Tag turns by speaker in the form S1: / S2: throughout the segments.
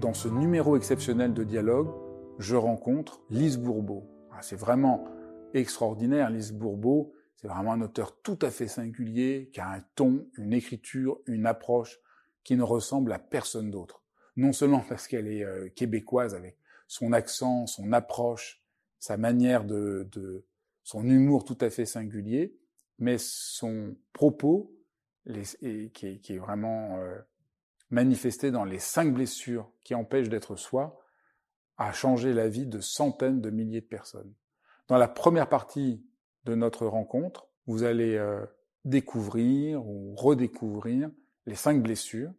S1: dans ce numéro exceptionnel de dialogue, je rencontre Lise Bourbeau. Ah, c'est vraiment extraordinaire, Lise Bourbeau. C'est vraiment un auteur tout à fait singulier, qui a un ton, une écriture, une approche qui ne ressemble à personne d'autre. Non seulement parce qu'elle est euh, québécoise avec son accent, son approche, sa manière de, son humour tout à fait singulier, mais son propos qui, est vraiment euh, manifesté dans les cinq blessures qui empêchent d'être soi, a changé la vie de centaines de milliers de personnes. Dans la première partie de notre rencontre, vous allez euh, découvrir ou redécouvrir les cinq blessures.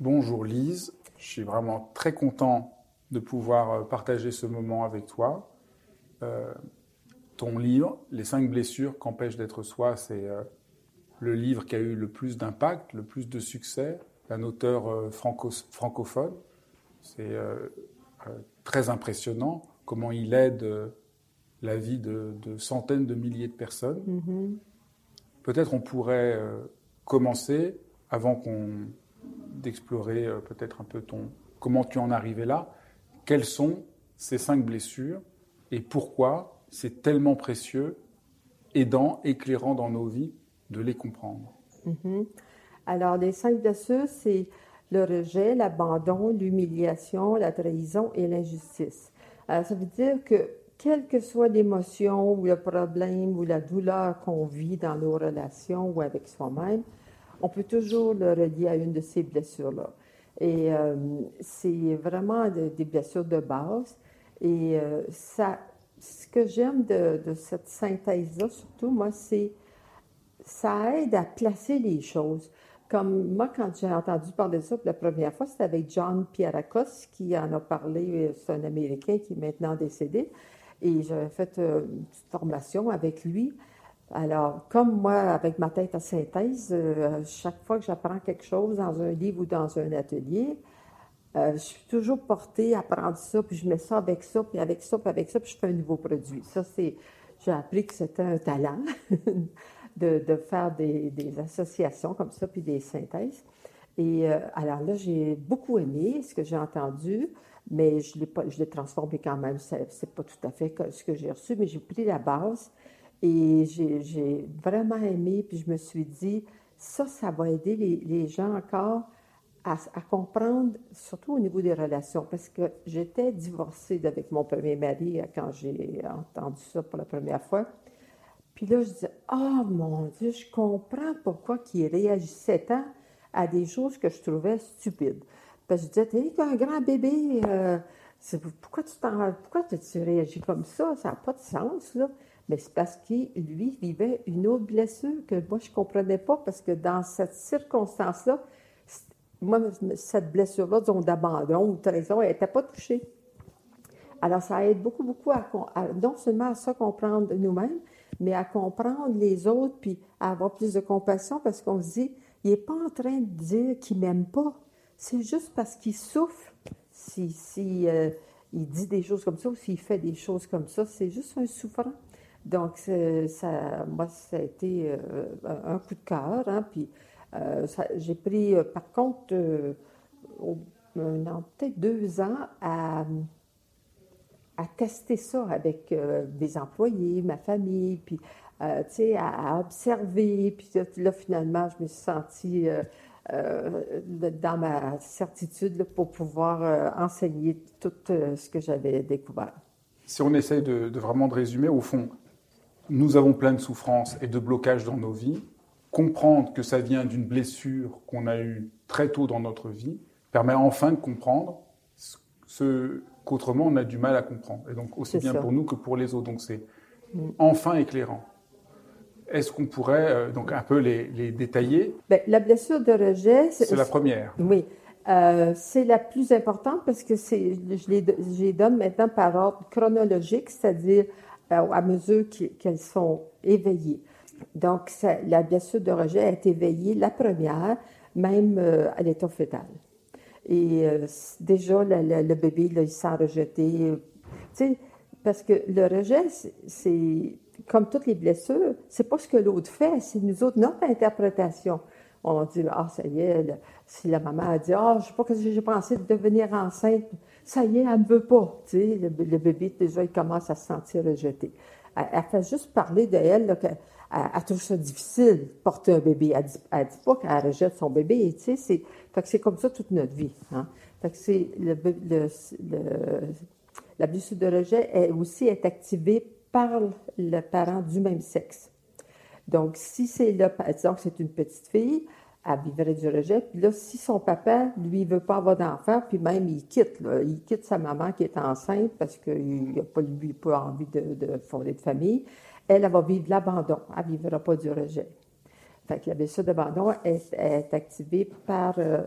S1: Bonjour Lise, je suis vraiment très content de pouvoir euh, partager ce moment avec toi. Euh, ton livre, Les cinq blessures qu'empêche d'être soi, c'est le livre qui a eu le plus d'impact, le plus de succès, un auteur euh, francophone. C'est euh, euh, très impressionnant comment il aide la vie de, centaines de milliers de personnes. Mm-hmm. Peut-être on pourrait commencer, avant qu'on d'explorer peut-être un peu ton comment tu en es arrivé là, quelles sont ces cinq blessures et pourquoi c'est tellement précieux, aidant, éclairant dans nos vies de les comprendre?
S2: Mm-hmm. Alors, les cinq blessures, c'est le rejet, l'abandon, l'humiliation, la trahison et l'injustice. Alors, ça veut dire que quelle que soit l'émotion ou le problème ou la douleur qu'on vit dans nos relations ou avec soi-même, on peut toujours le relier à une de ces blessures-là. Et euh, c'est vraiment des blessures de base. Et euh, ce que j'aime de, de, cette synthèse-là, surtout, moi, c'est ça aide à placer les choses. Comme moi, quand j'ai entendu parler de ça pour la première fois, c'était avec John Pierrakos qui en a parlé. C'est un Américain qui est maintenant décédé. Et j'avais fait euh, une petite formation avec lui. Alors, comme moi, avec ma tête à synthèse, euh, chaque fois que j'apprends quelque chose dans un livre ou dans un atelier, euh, je suis toujours portée à prendre ça, puis je mets ça avec ça, puis avec ça, puis avec ça, puis je fais un nouveau produit. Ça, c'est, j'ai appris que c'était un talent. de, faire des, associations comme ça, puis des synthèses. Et euh, alors là, j'ai beaucoup aimé ce que j'ai entendu, mais je l'ai, transformé quand même. Ce n'est pas tout à fait ce que j'ai reçu, mais j'ai pris la base et j'ai, vraiment aimé, puis je me suis dit, ça, ça va aider les, gens encore à, à, comprendre, surtout au niveau des relations, parce que j'étais divorcée avec mon premier mari quand j'ai entendu ça pour la première fois. Puis là, je disais, oh mon Dieu, je comprends pourquoi il réagissait tant à des choses que je trouvais stupides. Parce que je disais, t'es un grand bébé, euh, pourquoi, tu pourquoi tu réagis comme ça? Ça n'a pas de sens, là. Mais c'est parce qu'il, lui, vivait une autre blessure que moi, je ne comprenais pas, parce que dans cette circonstance-là, moi, cette blessure-là, disons, d'abandon ou de trahison, elle n'était pas touchée. Alors, ça aide beaucoup, beaucoup à, non seulement à ça comprendre nous-mêmes, mais à comprendre les autres, puis à avoir plus de compassion, parce qu'on se dit, il n'est pas en train de dire qu'il m'aime pas. C'est juste parce qu'il souffre. Si, si euh, il dit des choses comme ça ou s'il fait des choses comme ça, c'est juste un souffrant. Donc, ça, moi, ça a été euh, un coup de cœur. Hein, puis, euh, j'ai pris, par contre, peut-être deux ans à à tester ça avec euh, des employés, ma famille, puis, euh, tu sais, à, observer. Puis là, finalement, je me suis sentie euh, dans ma certitude pour pouvoir enseigner tout ce que j'avais découvert.
S1: Si on essaye de, vraiment de résumer, au fond, nous avons plein de souffrances et de blocages dans nos vies, comprendre que ça vient d'une blessure qu'on a eue très tôt dans notre vie permet enfin de comprendre ce qu'autrement on a du mal à comprendre. Et donc aussi bien pour nous que pour les autres. Donc c'est mm. enfin éclairant. Est-ce qu'on pourrait euh, donc un peu les, détailler?
S2: Ben, La blessure de rejet,
S1: c'est la première.
S2: Oui, euh, c'est la plus importante parce que je les, je les donne maintenant par ordre chronologique, c'est-à-dire euh, à mesure qu'elles sont éveillées. Donc, la blessure de rejet est éveillée, la première, même à l'état fœtal. Et déjà, le, bébé, il sent rejeté. parce que le rejet, c'est comme toutes les blessures, c'est pas ce que l'autre fait, c'est nous autres, notre interprétation. On dit, ah, ça y est, si la maman a dit, ah, je sais pas que j'ai pensé de devenir enceinte, ça y est, elle ne veut pas. Tu sais, le, bébé, déjà, il commence à se sentir rejeté. Elle, fait juste parler d'elle, qu'elle elle, trouve ça difficile de porter un bébé. Elle dit, dit pas qu'elle rejette son bébé, tu sais, c'est, c'est comme ça toute notre vie. Hein. Fait que c'est le, la blessure de rejet est aussi est activée par le parent du même sexe. Donc, si c'est là, par exemple, c'est une petite fille, elle vivrait du rejet. Puis là, si son papa, lui, veut pas avoir d'enfant, puis même il quitte, il quitte sa maman qui est enceinte parce qu'il n'a pas, pas envie de, fonder de famille, elle, elle va vivre l'abandon. Elle ne vivra pas du rejet. Fait que la blessure d'abandon est, activée par euh,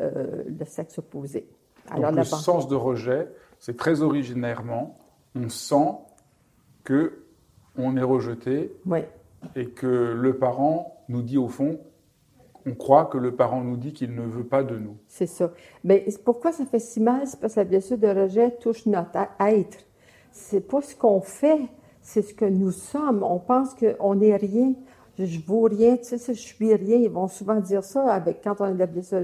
S2: euh, le sexe opposé.
S1: Alors, le sens de rejet, c'est très originairement, on sent que on est rejeté et que le parent nous dit au fond, on croit que le parent nous dit qu'il ne veut pas de nous.
S2: C'est ça. Mais pourquoi ça fait si mal? C'est parce que la blessure de rejet touche notre être. C'est pas ce qu'on fait, c'est ce que nous sommes. On pense qu'on n'est rien je vaux rien, tu sais, je suis rien. Ils vont souvent dire ça avec, quand on est de la blessure,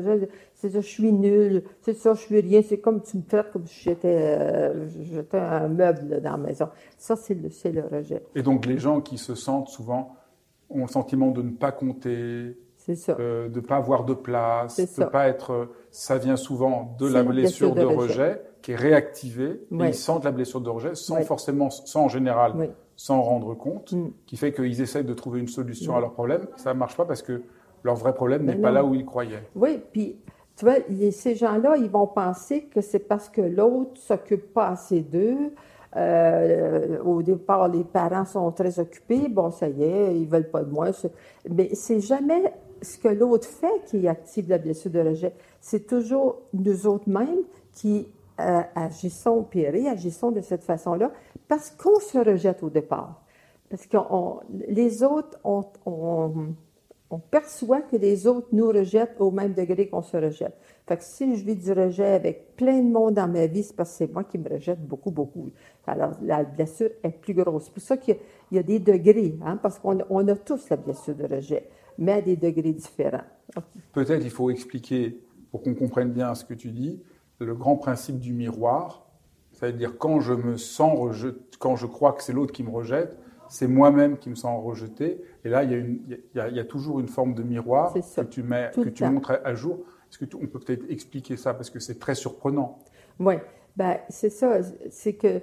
S2: c'est ça, je suis nul, c'est ça, je suis rien. C'est comme tu me traites comme si j'étais, euh, un meuble dans la maison. Ça, c'est le, le rejet.
S1: Et donc, les gens qui se sentent souvent ont le sentiment de ne pas compter, euh, de ne pas avoir de place, de ne pas être. Ça vient souvent de la blessure, de, rejet, qui est réactivée. Et ils sentent la blessure de rejet sans forcément, sans en général sans rendre compte, mm. qui fait qu'ils essayent de trouver une solution à mm. leur problème. Ça ne marche pas parce que leur vrai problème n'est pas là où ils croyaient.
S2: Oui, puis tu vois, ces gens-là, ils vont penser que c'est parce que l'autre s'occupe pas assez d'eux. Euh, au départ, les parents sont très occupés. Bon, ça y est, ils veulent pas de moi. Mais c'est jamais ce que l'autre fait qui active la blessure de rejet. C'est toujours nous autres mêmes qui euh, agissons, puis réagissons de cette façon-là parce qu'on se rejette au départ. Parce que les autres, on, perçoit que les autres nous rejettent au même degré qu'on se rejette. Fait que si je vis du rejet avec plein de monde dans ma vie, c'est parce que c'est moi qui me rejette beaucoup, beaucoup. Alors, la blessure est plus grosse. C'est pour ça qu'il y, a des degrés, hein, parce qu'on on a tous la blessure de rejet, mais à des degrés différents.
S1: Peut-être il faut expliquer, pour qu'on comprenne bien ce que tu dis, le grand principe du miroir, c'est-à-dire quand je me sens rejeté, quand je crois que c'est l'autre qui me rejette, c'est moi-même qui me sens rejeté. Et là, il y a, une, il y a, toujours une forme de miroir que tu, mets, que tu montres à jour. Est-ce que on peut peut-être expliquer ça parce que c'est très surprenant.
S2: Oui, ben, c'est ça. C'est que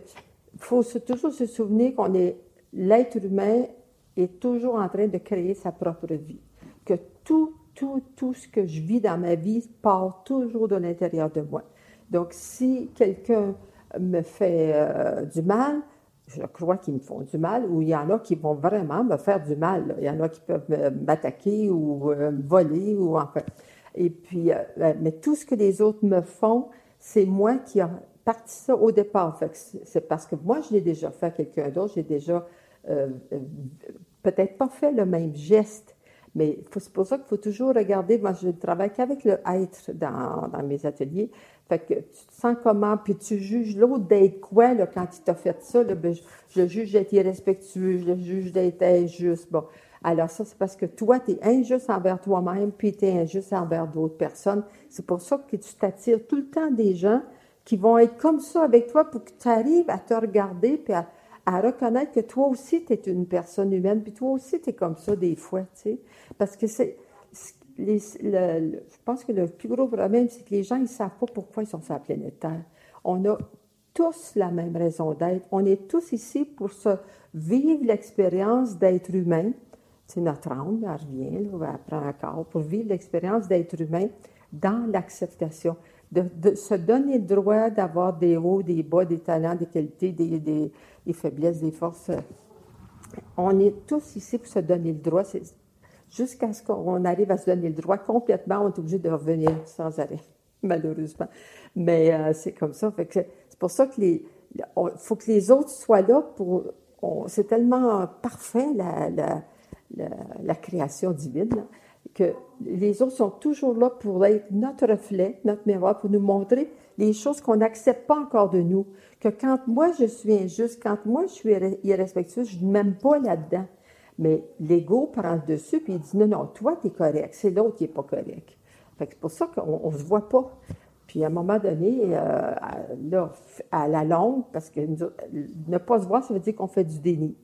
S2: faut toujours se souvenir qu'on est l'être humain est toujours en train de créer sa propre vie. Que tout, tout, tout ce que je vis dans ma vie part toujours de l'intérieur de moi. Donc, si quelqu'un me fait euh, du mal, je crois qu'ils me font du mal, ou il y en a qui vont vraiment me faire du mal. Il y en a qui peuvent m'attaquer ou euh, me voler, ou enfin. Et puis, euh, mais tout ce que les autres me font, c'est moi qui ai parti ça au départ. c'est parce que moi, je l'ai déjà fait à quelqu'un d'autre, j'ai déjà peut-être pas fait le même geste, mais c'est pour ça qu'il faut toujours regarder. Moi, je travaille qu'avec le être dans, mes ateliers. Fait que tu te sens comment, puis tu juges l'autre d'être quoi quand il t'a fait ça. Là, ben, je, le juge d'être irrespectueux, je le juge d'être injuste. Bon. Alors ça, c'est parce que toi, tu es injuste envers toi-même, puis tu es injuste envers d'autres personnes. C'est pour ça que tu t'attires tout le temps des gens qui vont être comme ça avec toi pour que tu arrives à te regarder, puis à, à reconnaître que toi aussi, tu es une personne humaine, puis toi aussi, tu es comme ça des fois, tu sais. Parce que c'est je pense que le plus gros problème, c'est que les gens, ils ne savent pas pourquoi ils sont sur la planète Terre. On a tous la même raison d'être. On est tous ici pour se vivre l'expérience d'être humain. C'est notre âme, elle revient, là, elle prend un corps pour vivre l'expérience d'être humain dans l'acceptation. De, se donner le droit d'avoir des hauts, des bas, des talents, des qualités, des, des, faiblesses, des forces. On est tous ici pour se donner le droit. Jusqu'à ce qu'on arrive à se donner le droit complètement, on est obligé de revenir sans arrêt, malheureusement. Mais euh, c'est comme ça. c'est pour ça que les, faut que les autres soient là pour. c'est tellement parfait la, la, la, création divine que les autres sont toujours là pour être notre reflet, notre miroir, pour nous montrer les choses qu'on n'accepte pas encore de nous. Que quand moi je suis injuste, quand moi je suis irrespectueuse, je ne m'aime pas là-dedans. Mais l'ego prend le dessus puis il dit non, non, toi tu es correct, c'est l'autre qui n'est pas correct. c'est pour ça qu'on ne se voit pas. Puis à un moment donné, euh, à la longue, parce que ne pas se voir, ça veut dire qu'on fait du déni.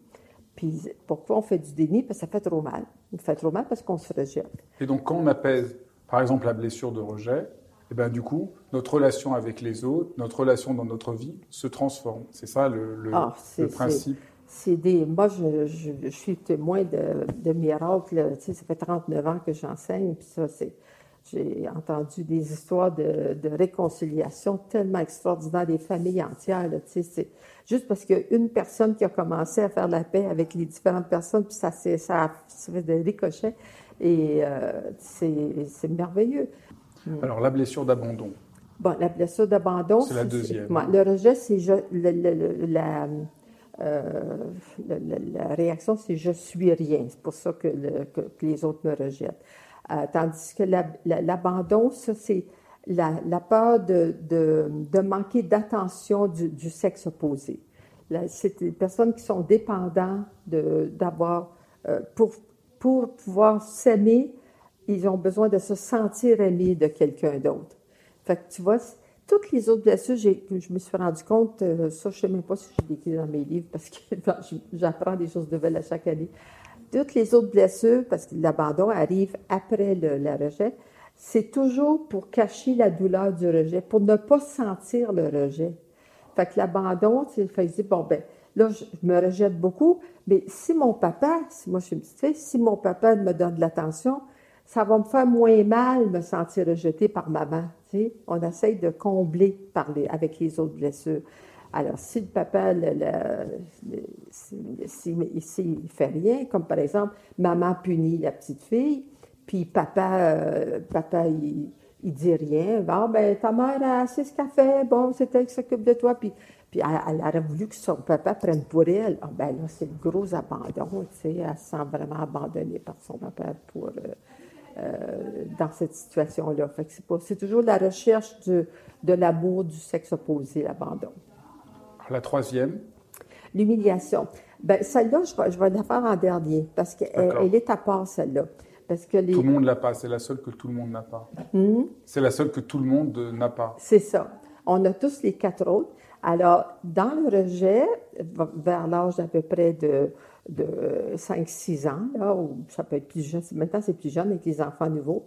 S2: Puis pourquoi on fait du déni? Parce que ça fait trop mal. On fait trop mal parce qu'on se rejette.
S1: Et donc quand on apaise, par exemple, la blessure de rejet, et eh ben du coup, notre relation avec les autres, notre relation dans notre vie se transforme. C'est ça le, le, ah, principe.
S2: C'est des, moi, je, je, suis témoin de, de miracles. Tu sais, ça fait 39 ans que j'enseigne, puis ça, c'est j'ai entendu des histoires de, réconciliation tellement extraordinaires des familles entières. c'est juste parce qu'il y a une personne qui a commencé à faire la paix avec les différentes personnes, puis ça, ça, ça fait des ricochets. Et euh, c'est merveilleux.
S1: Hmm. Alors, la blessure d'abandon.
S2: Bon, la blessure d'abandon.
S1: C'est la deuxième.
S2: le rejet, c'est la, euh, la, réaction, c'est je suis rien. C'est pour ça que, que, les autres me rejettent. Euh, tandis que l'abandon, ça, c'est la, peur de, manquer d'attention du, sexe opposé. C'est des personnes qui sont dépendantes d'avoir, euh, pour, pour pouvoir s'aimer, ils ont besoin de se sentir aimés de quelqu'un d'autre. Fait que tu vois, toutes les autres blessures, je me suis rendu compte, euh, ça, je ne sais même pas si je l'ai dans mes livres parce que j'apprends des choses nouvelles à chaque année toutes les autres blessures, parce que l'abandon arrive après le, rejet, c'est toujours pour cacher la douleur du rejet, pour ne pas sentir le rejet. Fait que l'abandon, c'est dire, bon, ben, là, je me rejette beaucoup, mais si mon papa, si moi je suis une petite fille, si mon papa me donne de l'attention, ça va me faire moins mal me sentir rejetée par maman. On essaye de combler avec les autres blessures. Alors, si le papa, s'il ne fait rien, comme par exemple, maman punit la petite fille, puis papa, euh, papa il, il, dit rien, bon, ben, ta mère assez ce qu'elle fait, bon, c'est elle qui s'occupe de toi, puis, puis elle, aurait voulu que son papa prenne pour elle. Ah, ben là, c'est le gros abandon, tu sais, elle se sent vraiment abandonnée par son papa pour, euh, euh, dans cette situation-là. Fait que c'est toujours la recherche de l'amour du sexe opposé, l'abandon.
S1: La troisième
S2: L'humiliation. Ben, celle-là, je vais, je vais la faire en dernier parce qu'elle elle est à part, celle-là. Parce que
S1: Tout le monde l'a pas, c'est la seule que tout le monde n'a pas. Hmm? C'est la seule que tout le monde n'a pas.
S2: C'est ça. On a tous les quatre autres. Alors, dans le rejet, vers l'âge d'à peu près de, de 5-6 ans, là, ou ça peut être plus jeune, maintenant c'est plus jeune avec les enfants nouveaux,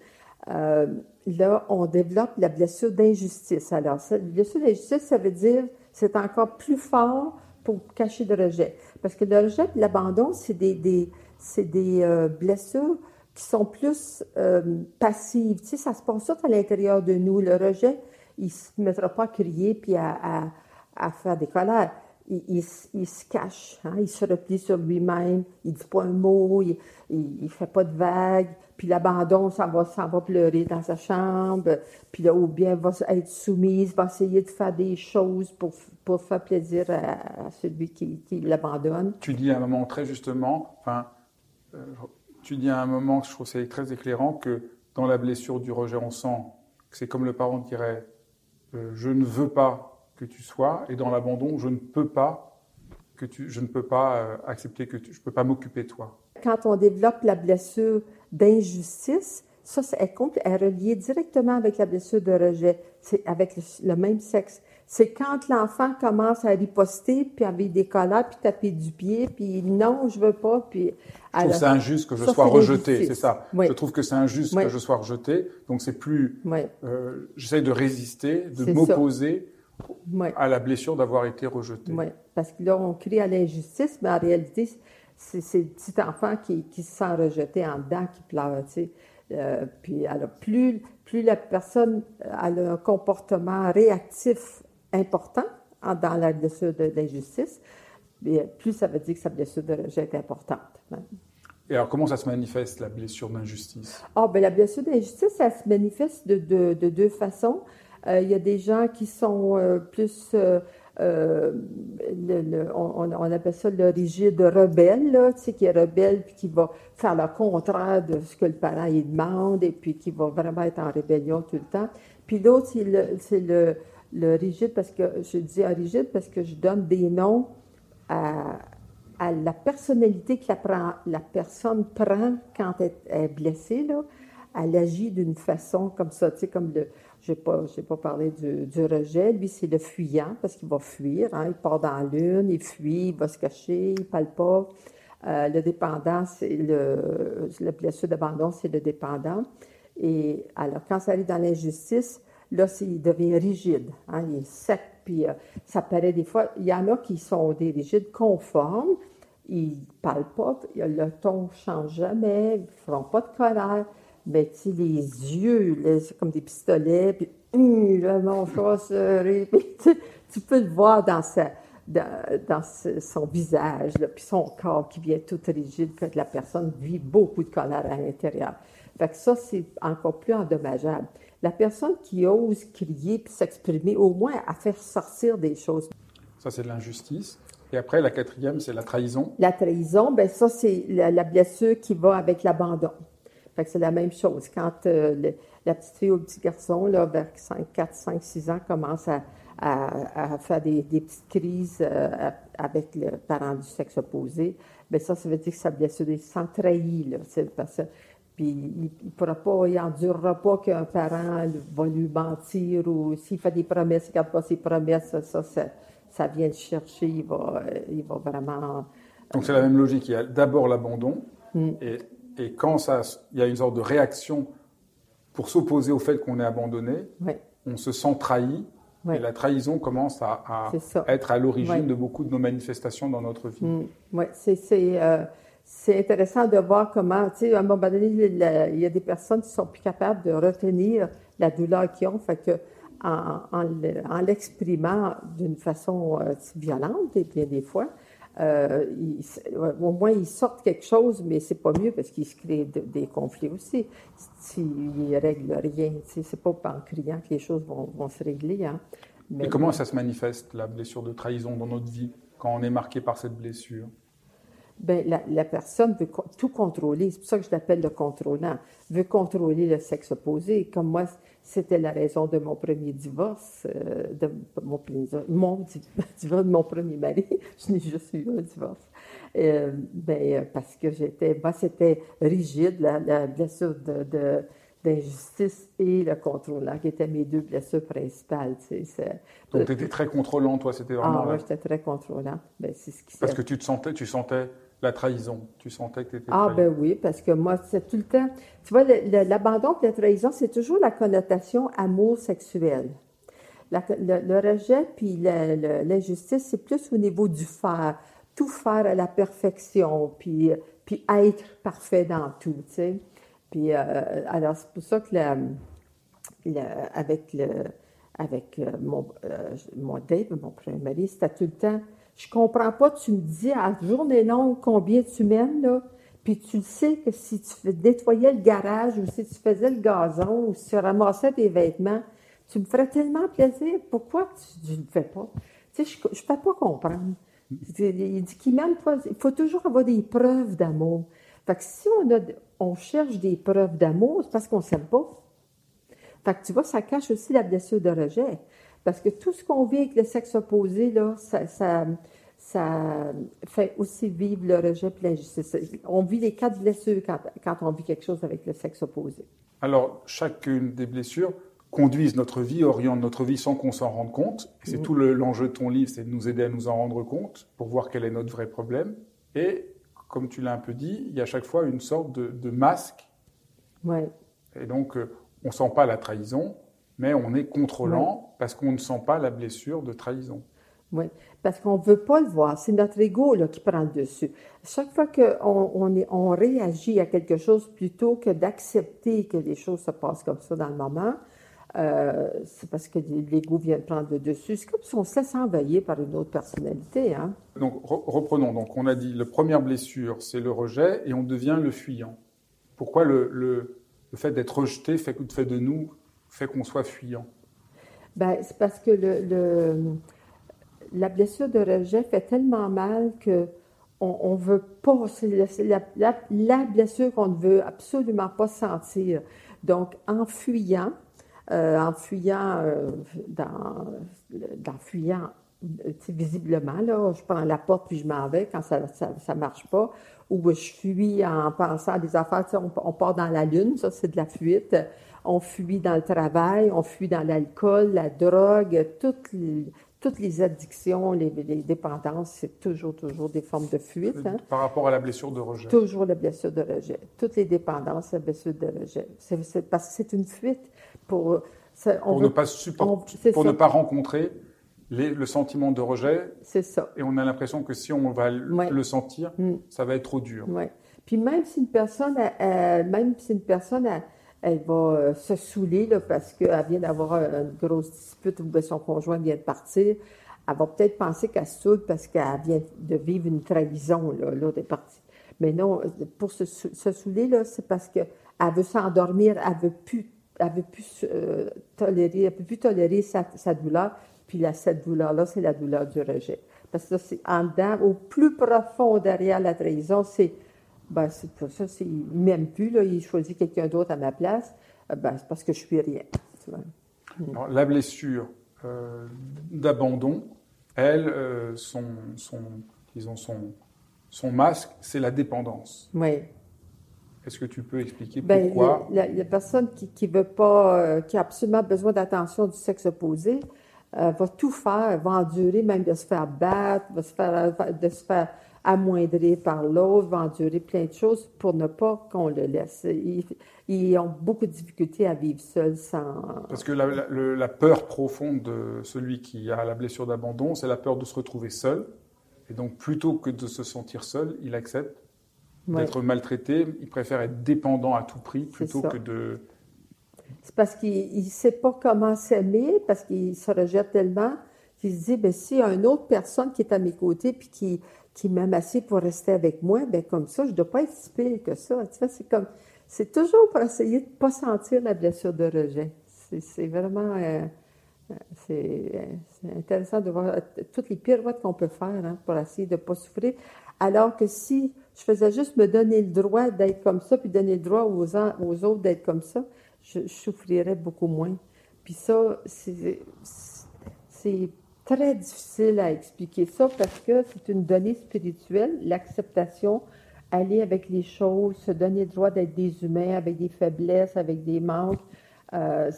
S2: euh, là, on développe la blessure d'injustice. Alors, la blessure d'injustice, ça veut dire c'est encore plus fort pour cacher le rejet. Parce que le rejet et l'abandon, c'est des, des, euh, blessures qui sont plus euh, passives. Tu sais, ça se passe tout à l'intérieur de nous. Le rejet, il ne se mettra pas à crier puis à, faire des colères. Il, il, se cache, hein? il se replie sur lui-même, il ne dit pas un mot, il ne fait pas de vagues, puis l'abandon, ça va, ça va pleurer dans sa chambre, puis là, ou bien va être soumise, va essayer de faire des choses pour, pour faire plaisir à, celui qui, qui l'abandonne.
S1: Tu dis à un moment très justement, enfin, euh, tu dis à un moment, je trouve c'est très éclairant, que dans la blessure du rejet, on sent que c'est comme le parent dirait, euh, je ne veux pas que tu sois, et dans l'abandon, je ne peux pas que tu, je ne peux pas euh, accepter que tu, je peux pas m'occuper de toi.
S2: Quand on développe la blessure d'injustice, ça, est, est relié directement avec la blessure de rejet, c'est avec le, même sexe. C'est quand l'enfant commence à riposter, puis avec des colères, puis taper du pied, puis non, je veux pas, puis...
S1: Je trouve c'est injuste que je sois rejeté, c'est ça. Je trouve que c'est injuste que je sois rejeté, donc c'est plus... Euh, J'essaie de résister, de m'opposer à la blessure d'avoir été rejeté.
S2: Oui, parce que là, on crie à l'injustice, mais en réalité, c'est le petit enfant qui, qui, se sent rejeté en dedans, qui pleure. Tu sais. Euh, puis alors, plus, plus la personne a un comportement réactif important dans la blessure de l'injustice, plus ça veut dire que sa blessure de rejet est importante.
S1: Et alors, comment ça se manifeste, la blessure d'injustice?
S2: Ah, ben, la blessure d'injustice, ça se manifeste de, de, de deux façons. Euh, il y a des gens qui sont euh, plus, euh, on, appelle ça le rigide rebelle, tu sais, qui est rebelle puis qui va faire le contraire de ce que le parent demande et puis qui va vraiment être en rébellion tout le temps. Puis l'autre, c'est le, rigide parce que, je dis rigide parce que je donne des noms à, la personnalité que la, la, personne prend quand elle est blessée. Elle agit d'une façon comme ça, tu sais, comme le, je n'ai pas, pas parlé du, rejet. Lui, c'est le fuyant parce qu'il va fuir. Hein. Il part dans l'une, il fuit, il va se cacher, il ne parle pas. Le dépendant, c'est le, la blessure d'abandon, c'est le dépendant. Et alors, quand ça arrive dans l'injustice, là, il devient rigide. Hein. Il est sec, puis euh, ça paraît des fois. Il y en a qui sont des rigides conformes. Ils ne parlent pas, le ton ne change jamais, ils ne feront pas de colère mais tu sais, les yeux, c'est comme des pistolets, puis hum, le mâchoire serré, tu, peux le voir dans, sa, dans, son visage, là, puis son corps qui vient tout rigide, que la personne vit beaucoup de colère à l'intérieur. Fait que ça, c'est encore plus endommageable. La personne qui ose crier puis s'exprimer, au moins à faire sortir des choses.
S1: Ça, c'est de l'injustice. Et après, la quatrième, c'est la trahison.
S2: La trahison, ben ça, c'est la blessure qui va avec l'abandon. Fait que c'est la même chose. Quand euh, la petite fille ou le petit garçon, là, vers 5, 4, 5, 6 ans, commence à, à, faire des, des, petites crises euh, avec le parent du sexe opposé, bien ça, ça veut dire que sa blessure est sans trahi, là. Parce que, puis il ne pourra pas, il n'endurera pas qu'un parent va lui mentir ou s'il fait des promesses, il garde pas ses promesses, ça, ça, ça, vient le chercher, il va, euh, il va vraiment...
S1: Donc c'est la même logique, il y a d'abord l'abandon, hmm. et et quand ça, il y a une sorte de réaction pour s'opposer au fait qu'on est abandonné, on se sent trahi. Et la trahison commence à, être à l'origine de beaucoup de nos manifestations dans notre vie. Mm.
S2: Oui, euh, c'est intéressant de voir comment, tu sais, à un moment donné, il y a des personnes qui sont plus capables de retenir la douleur qu'ils ont, fait que en, en l'exprimant d'une façon euh, violente, et bien des fois, euh, au moins ils sortent quelque chose, mais c'est pas mieux parce qu'ils se créent des conflits aussi. S'ils ne règlent rien, c'est pas en criant que les choses vont, se régler. Hein.
S1: Mais, comment ça se manifeste, la blessure de trahison dans notre vie, quand on est marqué par cette blessure?
S2: Ben, la, la, personne veut tout contrôler. C'est pour ça que je l'appelle le contrôlant. Veut contrôler le sexe opposé. Comme moi, c'était la raison de mon premier divorce, euh, de mon, mon divorce de mon premier mari. je n'ai juste eu un divorce. Euh, ben, parce que j'étais, moi, c'était rigide, la, la blessure de, d'injustice et le contrôlant, qui étaient mes deux blessures principales. Tu sais,
S1: Donc, tu étais très contrôlant, toi, c'était vraiment...
S2: Ah, oui, j'étais très contrôlant. Ben, c'est ce qui
S1: Parce que tu te sentais, tu sentais la trahison. Tu sentais que tu étais
S2: Ah, ben oui, parce que moi, c'est tout le temps. Tu vois, l'abandon et la trahison, c'est toujours la connotation amour sexuel. le, rejet puis l'injustice, c'est plus au niveau du faire. Tout faire à la perfection, puis, puis être parfait dans tout, tu sais. Puis, euh, alors, c'est pour ça que avec, le, avec euh, mon, euh, mon Dave, mon premier mari, c'était tout le temps je comprends pas, tu me dis à journée longue combien tu mènes, là, puis tu sais que si tu nettoyais le garage ou si tu faisais le gazon ou si tu ramassais tes vêtements, tu me ferais tellement plaisir. Pourquoi tu ne le fais pas? Tu sais, je ne peux pas comprendre. Il dit qu'il m'aime pas. Il faut toujours avoir des preuves d'amour. Fait que si on, a, on cherche des preuves d'amour, c'est parce qu'on ne s'aime pas. Fait que tu vois, ça cache aussi la blessure de rejet. Parce que tout ce qu'on vit avec le sexe opposé, là, ça, ça, fait aussi vivre le rejet et l'injustice. On vit les quatre blessures quand, quand, on vit quelque chose avec le sexe opposé.
S1: Alors, chacune des blessures conduisent notre vie, orientent notre vie sans qu'on s'en rende compte. C'est mm. tout l'enjeu de ton livre, c'est de nous aider à nous en rendre compte pour voir quel est notre vrai problème. Et, comme tu l'as un peu dit, il y a à chaque fois une sorte de, masque.
S2: Ouais.
S1: Et donc, euh, on ne sent pas la trahison, mais on est contrôlant parce qu'on ne sent pas la blessure de trahison.
S2: Oui, parce qu'on ne veut pas le voir. C'est notre ego là, qui prend le dessus. Chaque fois qu'on on, on réagit à quelque chose plutôt que d'accepter que les choses se passent comme ça dans le moment, euh, c'est parce que l'ego vient de prendre le dessus. C'est comme si on se laisse envahir par une autre personnalité. Hein?
S1: Donc, reprenons. Donc, on a dit, la première blessure, c'est le rejet et on devient le fuyant. Pourquoi le, le, le fait d'être rejeté fait, fait de nous, fait qu'on soit fuyant?
S2: Ben, c'est parce que le, la blessure de rejet fait tellement mal que on, veut pas, c'est la, blessure qu'on ne veut absolument pas sentir. Donc, en fuyant, euh, en fuyant, euh, dans, fuyant visiblement, là, je prends la porte puis je m'en vais quand ça ne marche pas, ou je fuis en pensant à des affaires, on, part dans la lune, ça c'est de la fuite, on fuit dans le travail, on fuit dans l'alcool, la drogue, toutes les, toutes les addictions, les, dépendances, c'est toujours, toujours des formes de fuite. Hein.
S1: Par rapport à la blessure de rejet.
S2: Toujours la blessure de rejet. Toutes les dépendances, la blessure de rejet. C'est, parce que c'est une fuite pour...
S1: pour ne pas supporter, pour ne pas rencontrer le sentiment de rejet.
S2: C'est ça.
S1: Et on a l'impression que si on va le sentir, mm. ça va être trop dur.
S2: Oui. Puis même si une personne, même si une personne a, elle va euh, se saouler là, parce qu'elle vient d'avoir une grosse dispute ou son conjoint vient de partir. Elle va peut-être penser qu'elle se saoule parce qu'elle vient de vivre une trahison, l'autre est partie. Mais non, pour se, saouler, c'est parce qu'elle veut s'endormir, elle veut plus, elle veut plus euh, tolérer, elle peut plus tolérer sa, sa douleur. Puis là, cette douleur-là, c'est la douleur du rejet. Parce que c'est en dedans, au plus profond derrière la trahison, c'est ben, c'est pour ça, s'il ne m'aime plus, là, il choisit quelqu'un d'autre à ma place, euh, ben, c'est parce que je suis rien.
S1: la blessure euh, d'abandon, elle, euh, son, son, disons son, son masque, c'est la dépendance.
S2: Oui.
S1: Est-ce que tu peux expliquer
S2: ben,
S1: pourquoi?
S2: La, personne qui, qui veut pas, qui a absolument besoin d'attention du sexe opposé, va tout faire, va endurer même de se faire battre, va se faire, de se faire amoindrir par l'autre, va endurer plein de choses pour ne pas qu'on le laisse. Ils, ont beaucoup de difficultés à vivre seuls sans...
S1: Parce que la, peur profonde de celui qui a la blessure d'abandon, c'est la peur de se retrouver seul. Et donc, plutôt que de se sentir seul, il accepte d'être maltraité. Il préfère être dépendant à tout prix plutôt que de...
S2: C'est parce qu'il ne sait pas comment s'aimer, parce qu'il se rejette tellement qu'il se dit, ben, a une autre personne qui est à mes côtés, puis qui qui m'aime assez pour rester avec moi, ben comme ça, je ne dois pas être si pire que ça. Tu sais, c'est comme, c'est toujours pour essayer de ne pas sentir la blessure de rejet. C'est vraiment, euh, euh, c'est intéressant de voir toutes les pirouettes qu'on peut faire hein, pour essayer de ne pas souffrir. Alors que si je faisais juste me donner le droit d'être comme ça, puis donner le droit aux, aux autres d'être comme ça, je, je souffrirais beaucoup moins. Puis ça, c'est très difficile à expliquer ça parce que c'est une donnée spirituelle, l'acceptation, aller avec les choses, se donner le droit d'être des humains avec des faiblesses, avec des manques. Euh,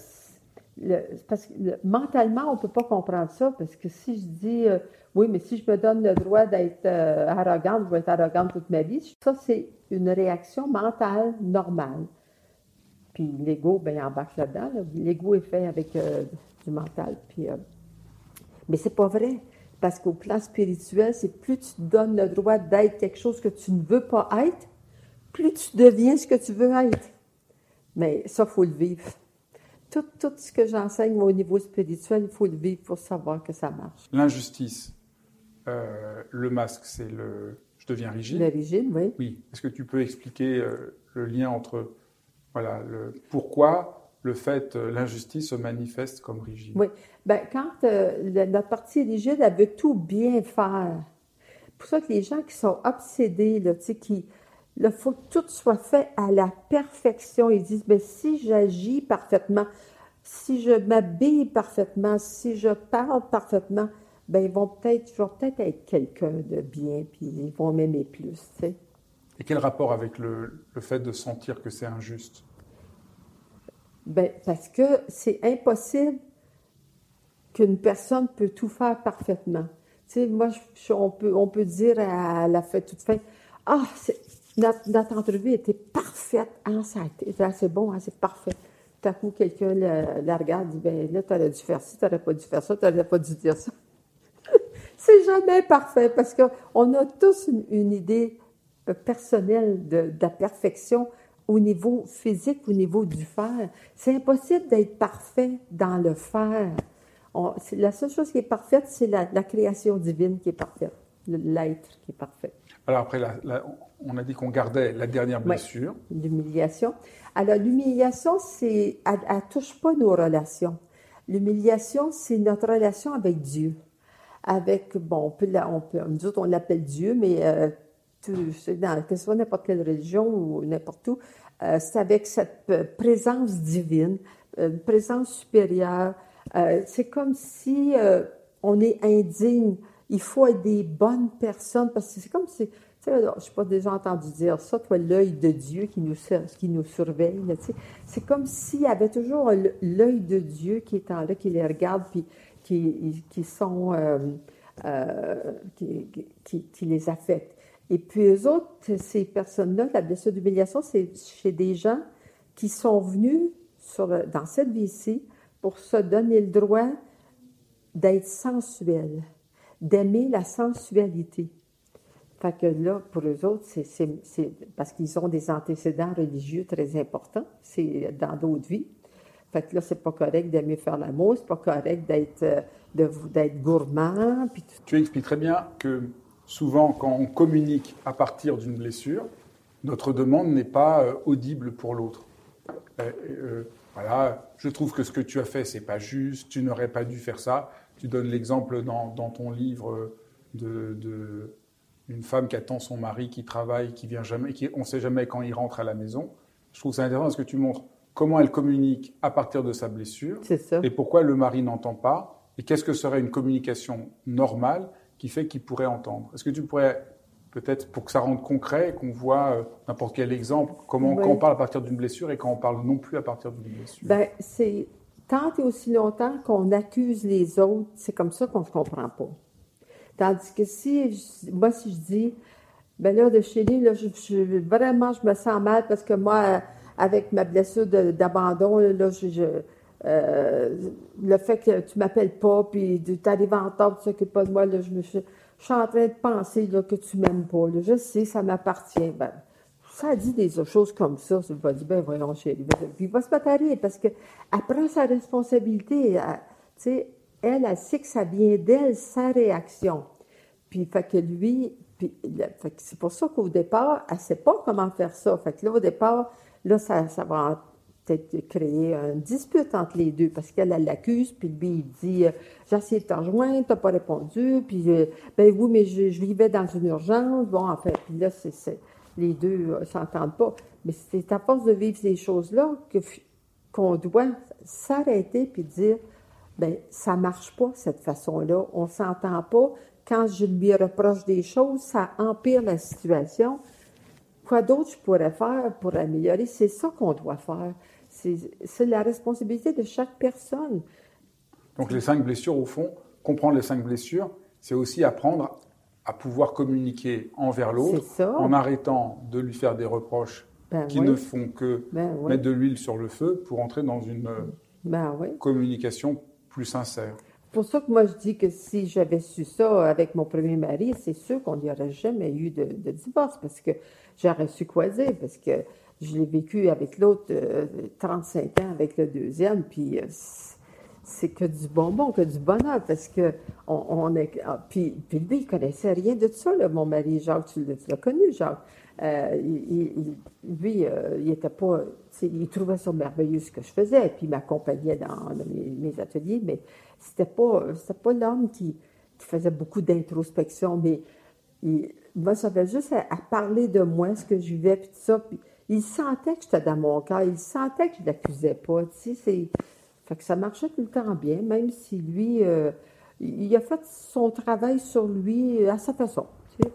S2: parce que mentalement, on ne peut pas comprendre ça parce que si je dis euh, oui, mais si je me donne le droit d'être euh, arrogante, je vais être arrogante toute ma vie, ça c'est une réaction mentale normale. Puis l'ego, ben, embarque là-dedans. L'ego est fait avec du mental. Puis mais c'est pas vrai. Parce qu'au plan spirituel, c'est plus tu te donnes le droit d'être quelque chose que tu ne veux pas être, plus tu deviens ce que tu veux être. Mais ça, il faut le vivre. Tout, tout ce que j'enseigne au niveau spirituel, il faut le vivre pour savoir que ça marche.
S1: L'injustice, euh, le masque, c'est le je deviens rigide.
S2: Le rigide, oui.
S1: Oui. Est-ce que tu peux expliquer euh, le lien entre voilà le pourquoi le fait, euh, l'injustice se manifeste comme rigide.
S2: Oui. Ben, quand euh, notre partie rigide, elle veut tout bien faire. pour ça que les gens qui sont obsédés, là, qui, il faut que tout soit fait à la perfection. Ils disent, ben, si j'agis parfaitement, si je m'habille parfaitement, si je parle parfaitement, ben, ils vont peut-être, je vais peut-être être, quelqu'un de bien, puis ils vont m'aimer plus,
S1: Et quel rapport avec le, le fait de sentir que c'est injuste?
S2: Ben, parce que c'est impossible qu'une personne peut tout faire parfaitement. Tu sais, moi, on, peut, on peut dire à la fin, toute fin, ah, notre, entrevue était parfaite. Ah, ça c'est bon, hein, c'est parfait. tout à coup, quelqu'un la, regarde, dit, ben là, tu aurais dû faire ci, tu n'aurais pas dû faire ça, tu n'aurais pas dû dire ça. c'est jamais parfait parce qu'on a tous une, idée euh, personnelle de, la perfection au niveau physique, au niveau du faire. C'est impossible d'être parfait dans le faire. la seule chose qui est parfaite, c'est la, création divine qui est parfaite, l'être qui est parfait.
S1: Alors après, on a dit qu'on gardait la dernière blessure.
S2: l'humiliation. Alors l'humiliation, c'est, elle, ne touche pas nos relations. L'humiliation, c'est notre relation avec Dieu avec, bon, on peut, on peut nous autres, on l'appelle Dieu, mais euh, dans, que ce soit n'importe quelle religion ou n'importe où, euh, c'est avec cette euh, présence divine, une présence supérieure. c'est comme si on est indigne. Il faut être des bonnes personnes parce que c'est comme si, je n'ai pas déjà entendu dire ça, toi, l'œil de Dieu qui nous, qui surveille. C'est comme s'il y avait toujours l'œil de Dieu qui est en là, qui les regarde, puis qui, sont, euh, euh, qui, qui, les affectent. Et puis eux autres, ces personnes-là, la blessure d'humiliation, c'est chez des gens qui sont venus dans cette vie-ci pour se donner le droit d'être sensuels, d'aimer la sensualité. Fait que là, pour eux autres, c'est parce qu'ils ont des antécédents religieux très importants, c'est dans d'autres vies. Fait que là, c'est pas correct d'aimer faire l'amour, c'est pas correct d'être euh, gourmand.
S1: Tu expliques très bien que souvent, quand on communique à partir d'une blessure, notre demande n'est pas euh, audible pour l'autre. Euh, voilà, je trouve que ce que tu as fait, c'est pas juste, tu n'aurais pas dû faire ça. Tu donnes l'exemple dans, dans, ton livre de, de, une femme qui attend son mari, qui travaille, qui vient jamais, qui, on ne sait jamais quand il rentre à la maison. Je trouve ça intéressant parce que tu montres comment elle communique à partir de sa blessure et pourquoi le mari n'entend pas et qu'est-ce que serait une communication normale qui fait qu'il pourrait entendre. Est-ce que tu pourrais peut-être pour que ça rende concret, qu'on voit euh, n'importe quel exemple, comment quand on parle à partir d'une blessure et quand on parle non plus à partir d'une blessure?
S2: Ben, c'est tant et aussi longtemps qu'on accuse les autres, c'est comme ça qu'on ne se comprend pas. Tandis que si, moi, si je dis, ben là, de chez lui, là, je, vraiment, je me sens mal parce que moi, avec ma blessure d'abandon, là, je, euh, le fait que tu m'appelles pas, puis tu arrives en retard, tu s'occupes pas de moi, là, je, suis, en train de penser que tu m'aimes pas. Là. Je sais, ça m'appartient. Ben, ça dit des choses comme ça. Ça va dire, ben voyons, chérie. Puis il va se mettre à rire parce qu'elle prend sa responsabilité. Tu sais, elle, elle sait que ça vient d'elle, sa réaction. Puis, fait que lui, c'est pour ça qu'au départ, elle ne sait pas comment faire ça. Fait que au départ, Là, ça, ça va peut-être créer une dispute entre les deux parce qu'elle l'accuse, puis lui, il dit euh, J'ai essayé de t'en rejoindre, t'as pas répondu, puis euh, ben oui, mais je, vivais dans une urgence. Bon, en fait, puis là, c'est, les deux euh, s'entendent pas. Mais c'est à force de vivre ces choses-là qu'on doit s'arrêter puis dire ben ça marche pas cette façon-là, on s'entend pas. Quand je lui reproche des choses, ça empire la situation. Quoi d'autre je pourrais faire pour améliorer? C'est ça qu'on doit faire. C'est la responsabilité de chaque personne.
S1: Donc les cinq blessures, au fond, comprendre les cinq blessures, c'est aussi apprendre à pouvoir communiquer envers l'autre en arrêtant de lui faire des reproches ben qui ne font que ben mettre de l'huile sur le feu pour entrer dans une ben communication plus sincère.
S2: C'est pour ça que moi je dis que si j'avais su ça avec mon premier mari, c'est sûr qu'on n'y aurait jamais eu de, divorce parce que j'aurais su dire parce que je l'ai vécu avec l'autre 35 euh, ans, avec le deuxième, puis euh, c'est que du bonbon, que du bonheur, parce que on, est. Ah, puis, puis, lui, il connaissait rien de ça, là, mon mari Jacques, tu l'as connu, Jacques. Euh, il, lui, pas. Il trouvait ça merveilleux ce que je faisais, puis il m'accompagnait dans, mes, ateliers, mais c'était pas, pas l'homme qui, qui, faisait beaucoup d'introspection, mais il, moi, j'avais juste à, parler de moi, ce que je vivais, puis tout ça. Puis il sentait que j'étais dans mon cœur, il sentait que je l'accusais pas. Tu sais, fait que ça marchait tout le temps bien, même si lui, euh, il a fait son travail sur lui à sa façon.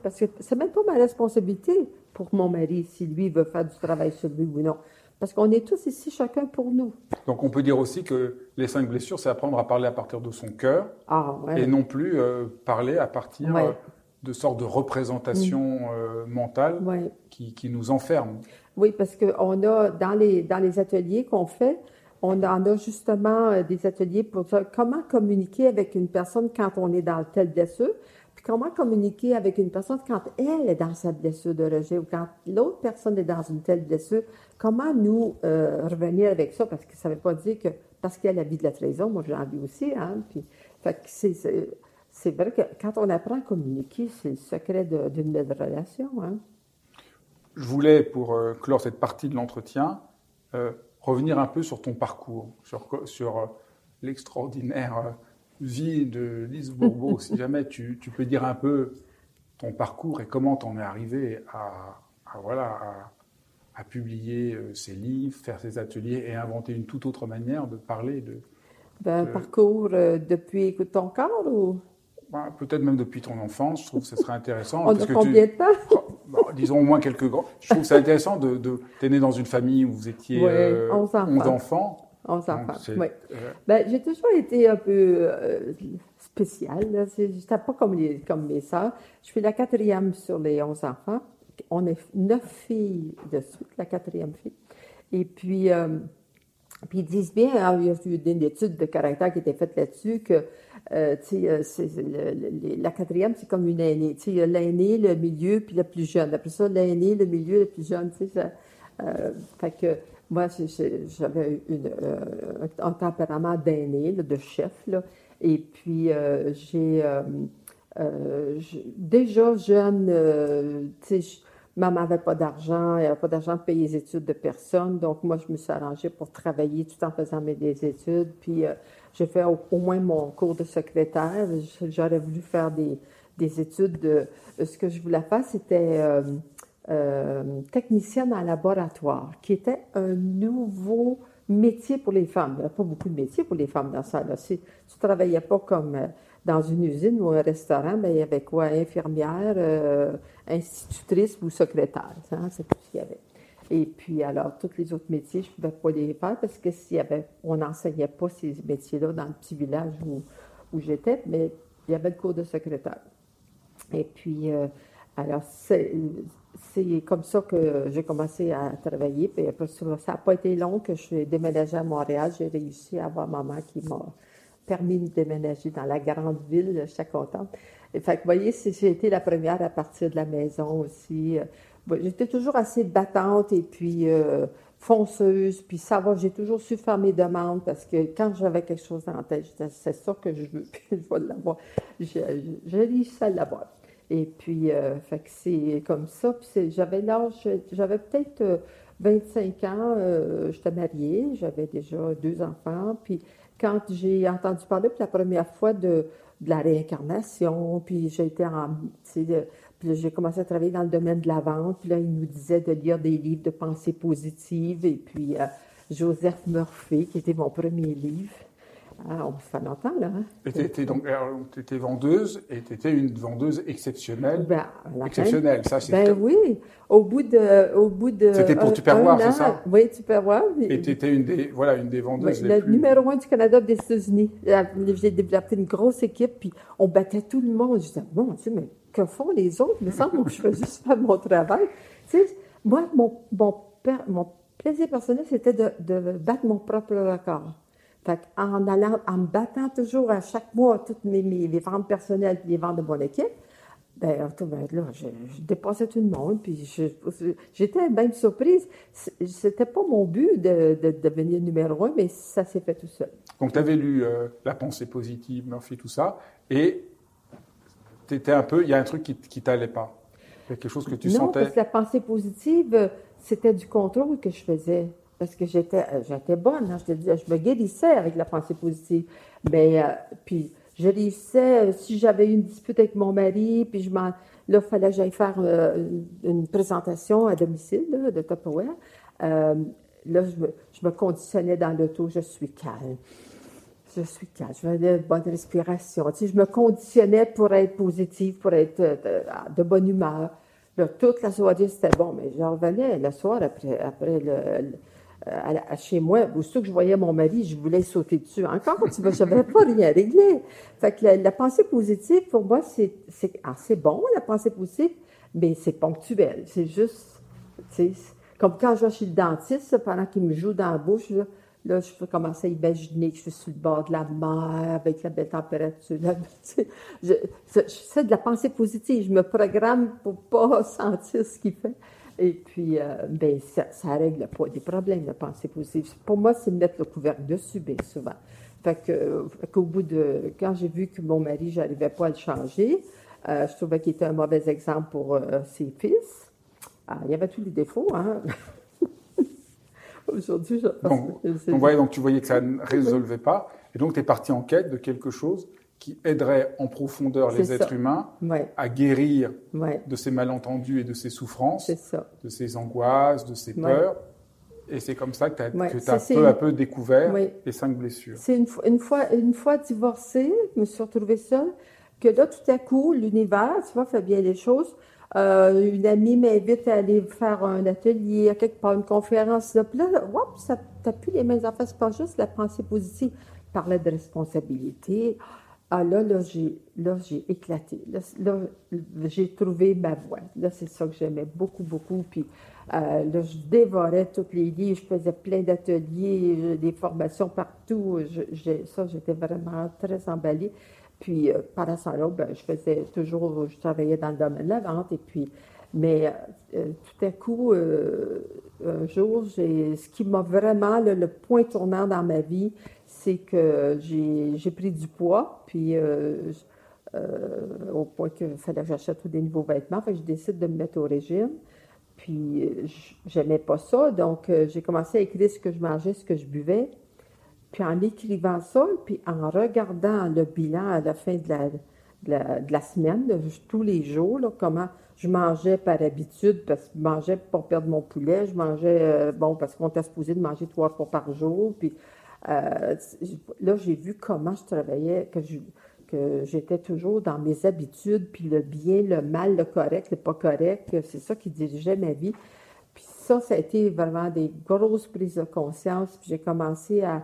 S2: Parce que c'est même pas ma responsabilité pour mon mari si lui veut faire du travail sur lui ou non. Parce qu'on est tous ici, chacun pour nous.
S1: Donc on peut dire aussi que les cinq blessures, c'est apprendre à parler à partir de son cœur ah, et non plus euh, parler à partir euh, de sortes de représentations mm. euh, mentales qui, qui, nous enferment.
S2: Oui, parce qu'on a, dans les, dans les ateliers qu'on fait, on en a justement des ateliers pour ça. Comment communiquer avec une personne quand on est dans telle blessure, puis comment communiquer avec une personne quand elle est dans sa blessure de rejet ou quand l'autre personne est dans une telle blessure? Comment nous euh, revenir avec ça? Parce que ça ne veut pas dire que parce qu'il y a la vie de la trahison, moi j'en vis aussi, hein, puis c'est, vrai que quand on apprend à communiquer, c'est le secret d'une belle relation. Hein.
S1: Je voulais, pour euh, clore cette partie de l'entretien, revenir un peu sur ton parcours, sur, euh, l'extraordinaire euh, vie de Lise Bourbeau. si jamais tu, tu, peux dire un peu ton parcours et comment tu en es arrivé à, voilà, à, publier euh, ces livres, faire ces ateliers et inventer une toute autre manière de parler de.
S2: Ben, parcours depuis ton corps ou?
S1: Bah, Peut-être même depuis ton enfance, je trouve que ce serait intéressant.
S2: On a combien de temps
S1: Disons au moins quelques grands. Je trouve ça intéressant de. de es né dans une famille où vous étiez
S2: euh, 11
S1: enfants.
S2: 11 enfants. Oui. Euh, ben, j'ai toujours été un peu euh, spéciale. Je n'étais pas comme, les, comme mes sœurs. Je suis la quatrième sur les 11 enfants. On est neuf filles de suite, la quatrième fille. Et puis, euh, puis ils disent bien, hein, il y a eu une étude de caractère qui a été faite là-dessus, que euh, la quatrième, c'est comme une aînée. Il y a l'aîné, le milieu, puis le plus jeune. Après ça, l'aîné, le milieu, le plus jeune. Ça, euh, fait que moi, j'avais euh, un tempérament d'aîné, de chef. Et puis, euh, j'ai déjà jeune, maman n'avait pas d'argent, elle n'avait pas d'argent pour payer les études de personne. Donc, moi, je me suis arrangée pour travailler tout en faisant mes études. Puis, j'ai fait au, moins mon cours de secrétaire. J'aurais voulu faire des, des études. De, ce que je voulais faire, c'était euh, euh, technicienne en laboratoire, qui était un nouveau métier pour les femmes. Il n'y a pas beaucoup de métiers pour les femmes dans ça. Là. tu ne travaillais pas comme euh, dans une usine ou un restaurant, mais il y avait quoi? Infirmière, institutrice ou secrétaire. Hein, c'est tout ce qu'il y avait. Et puis, alors, tous les autres métiers, je ne pouvais pas les faire parce que s'il on n'enseignait pas ces métiers-là dans le petit village où, j'étais, mais il y avait le cours de secrétaire. Et puis, euh, alors, c'est comme ça que j'ai commencé à travailler. Puis après, ça n'a pas été long que je suis déménagée à Montréal. J'ai réussi à avoir maman qui m'a permis de déménager dans la grande ville. Je suis contente. Fait que, vous voyez, j'ai été la première à partir de la maison aussi. J'étais toujours assez battante et puis euh, fonceuse, puis ça va, j'ai toujours su faire mes demandes parce que quand j'avais quelque chose en tête, c'est ça que je veux, puis je vais l'avoir. J'ai réussi à l'avoir. Et puis, euh, c'est comme ça. Puis j'avais l'âge, j'avais peut-être 25 euh, ans, j'étais mariée, j'avais déjà deux enfants. Puis quand j'ai entendu parler pour la première fois de, de la réincarnation, puis j'ai été puis j'ai commencé à travailler dans le domaine de la vente. Puis là, il nous disait de lire des livres de pensée positive. Et puis, euh, Joseph Murphy, qui était mon premier livre. Ah, on fait longtemps, là. Hein?
S1: Et tu étais, vendeuse, et tu étais une vendeuse exceptionnelle. Ben, exceptionnelle, ça,
S2: c'est... Ben oui, au bout de... Au bout de
S1: C'était pour Tupperware, c'est ça?
S2: Oui, Tupperware.
S1: Et tu étais une des, voilà, une des vendeuses
S2: les
S1: le
S2: plus... numéro un du Canada des États-Unis. J'ai développé une grosse équipe, puis on battait tout le monde. Je disais, mon Dieu, mais que font les autres? Il me semble que je fais juste faire mon travail. Tu sais, moi, mon, mon, mon plaisir personnel, c'était de, de, battre mon propre record. Fait en allant, en me battant toujours à chaque mois toutes mes, mes les ventes personnelles et les ventes de mon équipe, ben, ben là, je, dépassais tout le monde, puis j'étais même surprise. C'était pas mon but de, de, devenir numéro un, mais ça s'est fait tout seul.
S1: Donc, tu avais lu euh, La pensée positive, Murphy, tout ça, et étais un peu, il y a un truc qui, qui t'allait pas. quelque chose que tu
S2: non,
S1: sentais.
S2: parce que la pensée positive, c'était du contrôle que je faisais. Parce que j'étais, euh, j'étais bonne, hein, je te dis, je me guérissais avec la pensée positive. Mais, euh, puis, je réussissais, euh, si j'avais une dispute avec mon mari, puis je m'en, là, fallait que j'aille faire une présentation à domicile de Tupperware. là, je me, je me conditionnais dans l'auto, je suis calme je suis calme, je faisais de bonne respiration. Tu sais, je me conditionnais pour être positive, pour être euh, de, bonne humeur. Là, toute la soirée, c'était bon, mais je revenais le soir après, après le, à, chez moi. Aussitôt que je voyais mon mari, je voulais sauter dessus. Encore, tu vois, je n'avais pas rien réglé. Fait que la, pensée positive, pour moi, c'est assez bon, la pensée positive, mais c'est ponctuel. C'est juste, tu sais, comme quand je vais chez le dentiste, pendant qu'il me joue dans la bouche, là, Là, je commencer à imaginer que je suis sur le bord de la mer avec la belle température. je, fais de la pensée positive. Je me programme pour pas sentir ce qu'il fait. Et puis, euh, ben, ça, ça, règle pas des problèmes, la pensée positive. Pour moi, c'est mettre le couvercle dessus, bien souvent. Fait que, qu'au bout de. Quand j'ai vu que mon mari, j'arrivais pas à le changer, euh, je trouvais qu'il était un mauvais exemple pour euh, ses fils. Ah, il y avait tous les défauts, hein.
S1: Aujourd'hui, je donc, donc, donc, tu voyais que ça ne résolvait pas. Et donc, tu es parti en quête de quelque chose qui aiderait en profondeur les êtres humains à guérir de ces malentendus et de ces souffrances, de ces angoisses, de ces peurs. Et c'est comme ça que tu as, peu à peu découvert les cinq blessures.
S2: C'est une, une, fois, une fois divorcée, je me suis retrouvée seule, que là, tout à coup, l'univers, tu vois, fait bien les choses. Euh, une amie m'invite à aller faire un atelier, quelque part, une conférence. Là, puis là, ça t'as plus les mêmes affaires. C'est pas juste la pensée positive. Parler de responsabilité. Ah là, là, j'ai, là, j'ai éclaté. Là, j'ai trouvé ma voie. Là, c'est ça que j'aimais beaucoup, beaucoup. Puis euh, là, je dévorais tous les livres. Je faisais plein d'ateliers, des formations partout. Ça, j'étais vraiment très emballée. Puis, euh, par ça, ben, je faisais toujours, je travaillais dans le domaine de la vente. Et puis, mais euh, tout à coup, euh, un jour, j'ai, ce qui m'a vraiment, le, point tournant dans ma vie, c'est que j'ai, pris du poids. Puis, au point qu'il fallait que j'achète des nouveaux vêtements. Je décide de me mettre au régime. Puis, j'aimais pas ça. Donc, j'ai commencé à écrire ce que je mangeais, ce que je buvais. Puis en écrivant ça, puis en regardant le bilan à la fin de la, de la, semaine, tous les jours, comment je mangeais par habitude, parce que je mangeais pour perdre mon poulet, je mangeais, euh, bon, parce qu'on était supposé de manger trois fois par jour, puis euh, là, j'ai vu comment je travaillais, que j'étais toujours dans mes habitudes, puis le bien, le mal, le correct, le pas correct, c'est ça qui dirigeait ma vie. Puis ça, ça a été vraiment des grosses prises de conscience, puis j'ai commencé à,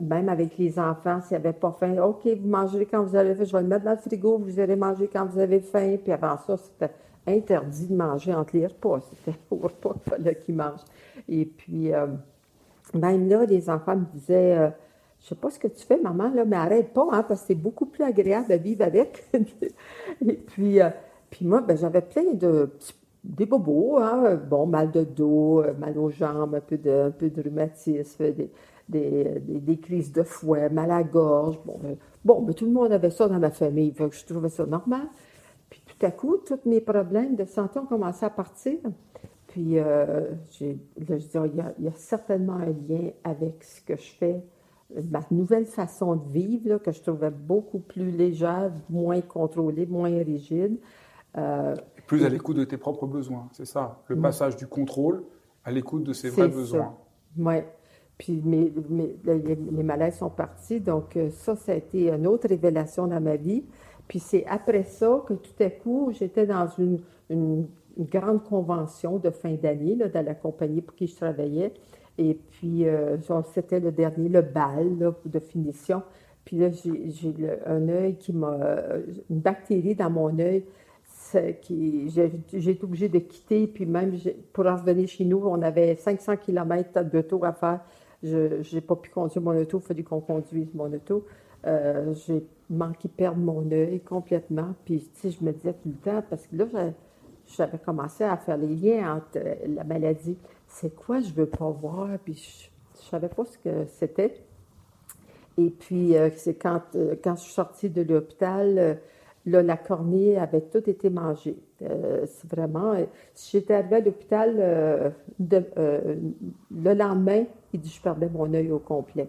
S2: même avec les enfants, s'ils n'avaient pas faim, OK, vous mangerez quand vous avez faim, je vais le mettre dans le frigo, vous irez manger quand vous avez faim. Puis avant ça, c'était interdit de manger entre les repas. C'était au repas qu'il fallait qu'ils mangent. Et puis, euh, même là, les enfants me disaient, je euh, je sais pas ce que tu fais, maman, là, mais arrête pas, hein, parce que c'est beaucoup plus agréable de vivre avec. Et puis, euh, puis moi, ben, j'avais plein de des bobos, hein, bon, mal de dos, mal aux jambes, un peu de, un peu de rhumatisme, des, des, des, crises de fouet, mal à la gorge. Bon, ben, bon ben, tout le monde avait ça dans ma famille, donc je trouvais ça normal. Puis tout à coup, tous mes problèmes de santé ont commencé à partir. Puis euh, j'ai, là, je dis, il, y a, il, y a, certainement un lien avec ce que je fais, ma nouvelle façon de vivre, là, que je trouvais beaucoup plus légère, moins contrôlée, moins rigide.
S1: Euh, plus à l'écoute de tes propres besoins, c'est ça, le passage du contrôle à l'écoute de ses vrais besoins.
S2: Oui. Puis mes, les, malaises sont partis. Donc, euh, ça, ça a été une autre révélation dans ma vie. Puis c'est après ça que tout à coup, j'étais dans une, une, grande convention de fin d'année dans la compagnie pour qui je travaillais. Et puis, euh, c'était le dernier, le bal de finition. Puis là, j'ai un œil qui m'a. une bactérie dans mon œil qui j'ai été obligée de quitter. Puis même pour revenir chez nous, on avait 500 km de tour à faire. Je n'ai pas pu conduire mon auto, il fallu qu'on conduise mon auto. Euh, j'ai manqué perdre mon œil complètement. Puis, tu sais, je me disais tout le temps, parce que là, j'avais commencé à faire les liens entre euh, la maladie. C'est quoi je veux pas voir? Puis, je, ne savais pas ce que c'était. Et puis, euh, c'est quand, quand je suis sortie de l'hôpital, là, la cornée avait tout été mangée. c'est vraiment. j'étais arrivée à l'hôpital le lendemain, il je perdais mon œil au complet.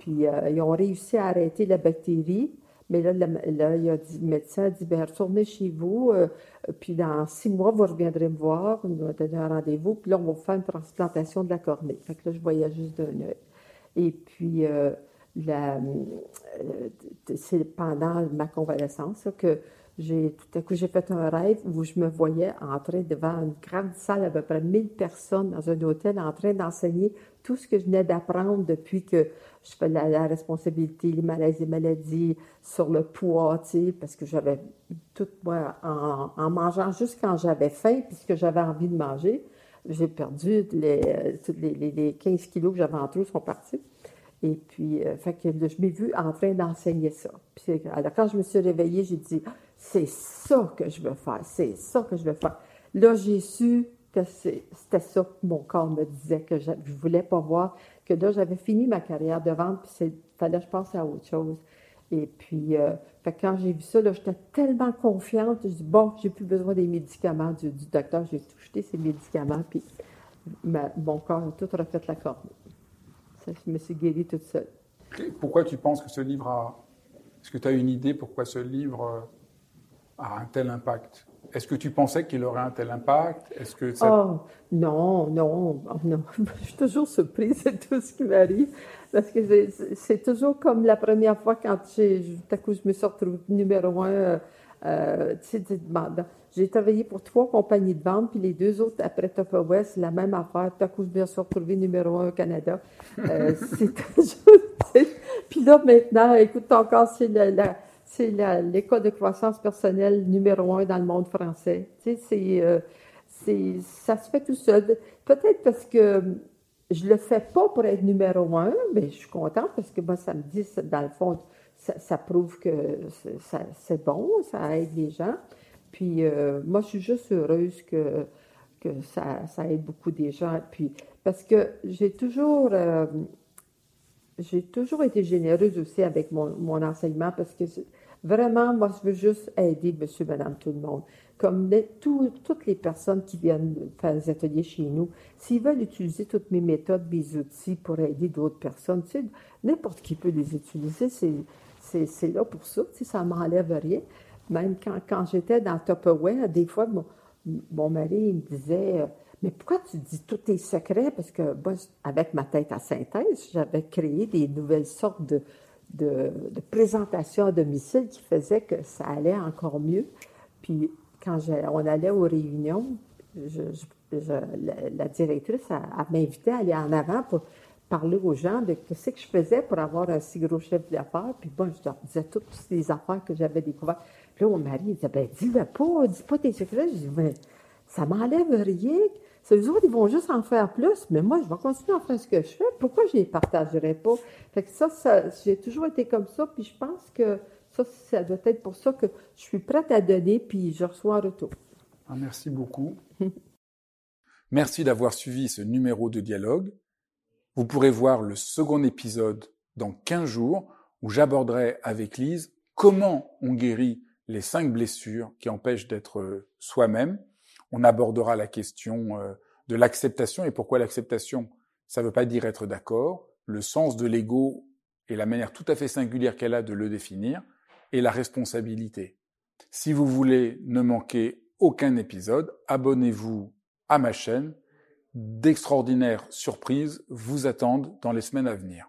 S2: Puis, euh, ils ont réussi à arrêter la bactérie. Mais là, là il a dit, le médecin a dit, bien, retournez chez vous, euh, puis dans six mois, vous reviendrez me voir, on va donner un rendez-vous, puis là, on va faire une transplantation de la cornée. Fait que là, je voyais juste d'un œil. Et puis, euh, c'est pendant ma convalescence que j'ai tout à coup j'ai fait un rêve où je me voyais entrer devant une grande salle à peu près 1000 personnes dans un hôtel en train d'enseigner tout ce que je venais d'apprendre depuis que je fais la, responsabilité, les malaises et maladies, sur le poids, parce que j'avais tout, moi, en, mangeant juste quand j'avais faim, puisque j'avais envie de manger. j'ai perdu les, les, les, 15 kilos que j'avais en trop sont partis. Et puis, euh, fait que je m'ai vue en train d'enseigner ça. Puis, alors, quand je me suis réveillée, j'ai dit, c'est ça que je veux faire, c'est ça que je veux faire. Là, j'ai su que c'était ça que mon corps me disait, que je ne voulais pas voir, que là, j'avais fini ma carrière de vente, puis il fallait que je passe à autre chose. Et puis, euh, quand j'ai vu ça, j'étais tellement confiante, je dis, bon, j'ai plus besoin des médicaments du, docteur, j'ai tout jeté ces médicaments, puis mon corps a tout refait la corne. Ça, je me suis guérie toute seule.
S1: Pourquoi tu penses que ce livre a... Est-ce que tu as une idée pourquoi ce livre euh, a un tel impact est-ce que tu pensais qu'il aurait un tel impact? Est-ce que ça...
S2: Oh, non, non, oh, non. Je suis toujours surprise de tout ce qui m'arrive parce que c'est toujours comme la première fois quand j'ai, tout à coup, je me suis retrouvée numéro un. Euh, euh j'ai travaillé pour trois compagnies de vente, puis les deux autres, après Top West, la même affaire. Tout à coup, je me suis retrouvée numéro un au Canada. Euh, c'est toujours... puis là, maintenant, écoute, encore, c'est la c'est l'école de croissance personnelle numéro un dans le monde français. Tu sais, euh, c'est, ça se fait tout seul. Peut-être parce que je le fais pas pour être numéro un, mais je suis contente parce que moi, ça me dit, dans le fond, ça, prouve que c'est bon, ça aide les gens. Puis euh, moi, je suis juste heureuse que, que ça, ça, aide beaucoup des gens. Puis, parce que j'ai toujours, euh, j'ai toujours été généreuse aussi avec mon, mon enseignement parce que Vraiment, moi, je veux juste aider monsieur, madame, tout le monde. Comme toutes les personnes qui viennent faire des ateliers chez nous, s'ils veulent utiliser toutes mes méthodes, mes outils pour aider d'autres personnes, n'importe qui peut les utiliser, c'est là pour ça, tu sais, ça ne m'enlève rien. Même quand, quand j'étais dans Tupperware, des fois, mon, mon mari me disait mais pourquoi tu dis tous tes secrets? Parce que avec ma tête à synthèse, j'avais créé des nouvelles sortes de, de, présentation à domicile qui faisait que ça allait encore mieux. Puis quand on allait aux réunions, la, directrice m'invitait à aller en avant pour parler aux gens de ce que je faisais pour avoir un si gros chef d'affaires. Puis bon, je leur disais toutes les affaires que j'avais découvertes. Puis là, mon mari il disait, ben dis-le pas, dis pas tes secrets. Je dis, mais ça m'enlève rien. Eux autres, ils vont juste en faire plus, mais moi, je vais continuer à faire ce que je fais. Pourquoi je ne les partagerais pas? Fait que ça, j'ai toujours été comme ça, puis je pense que ça, ça doit être pour ça que je suis prête à donner, puis je reçois un retour.
S1: Ah, merci beaucoup. merci d'avoir suivi ce numéro de dialogue. Vous pourrez voir le second épisode dans 15 jours, où j'aborderai avec Lise comment on guérit les cinq blessures qui empêchent d'être soi-même on abordera la question euh, de l'acceptation et pourquoi l'acceptation, ça ne veut pas dire être d'accord, le sens de l'ego et la manière tout à fait singulière qu'elle a de le définir, et la responsabilité. Si vous voulez ne manquer aucun épisode, abonnez-vous à ma chaîne. D'extraordinaires surprises vous attendent dans les semaines à venir.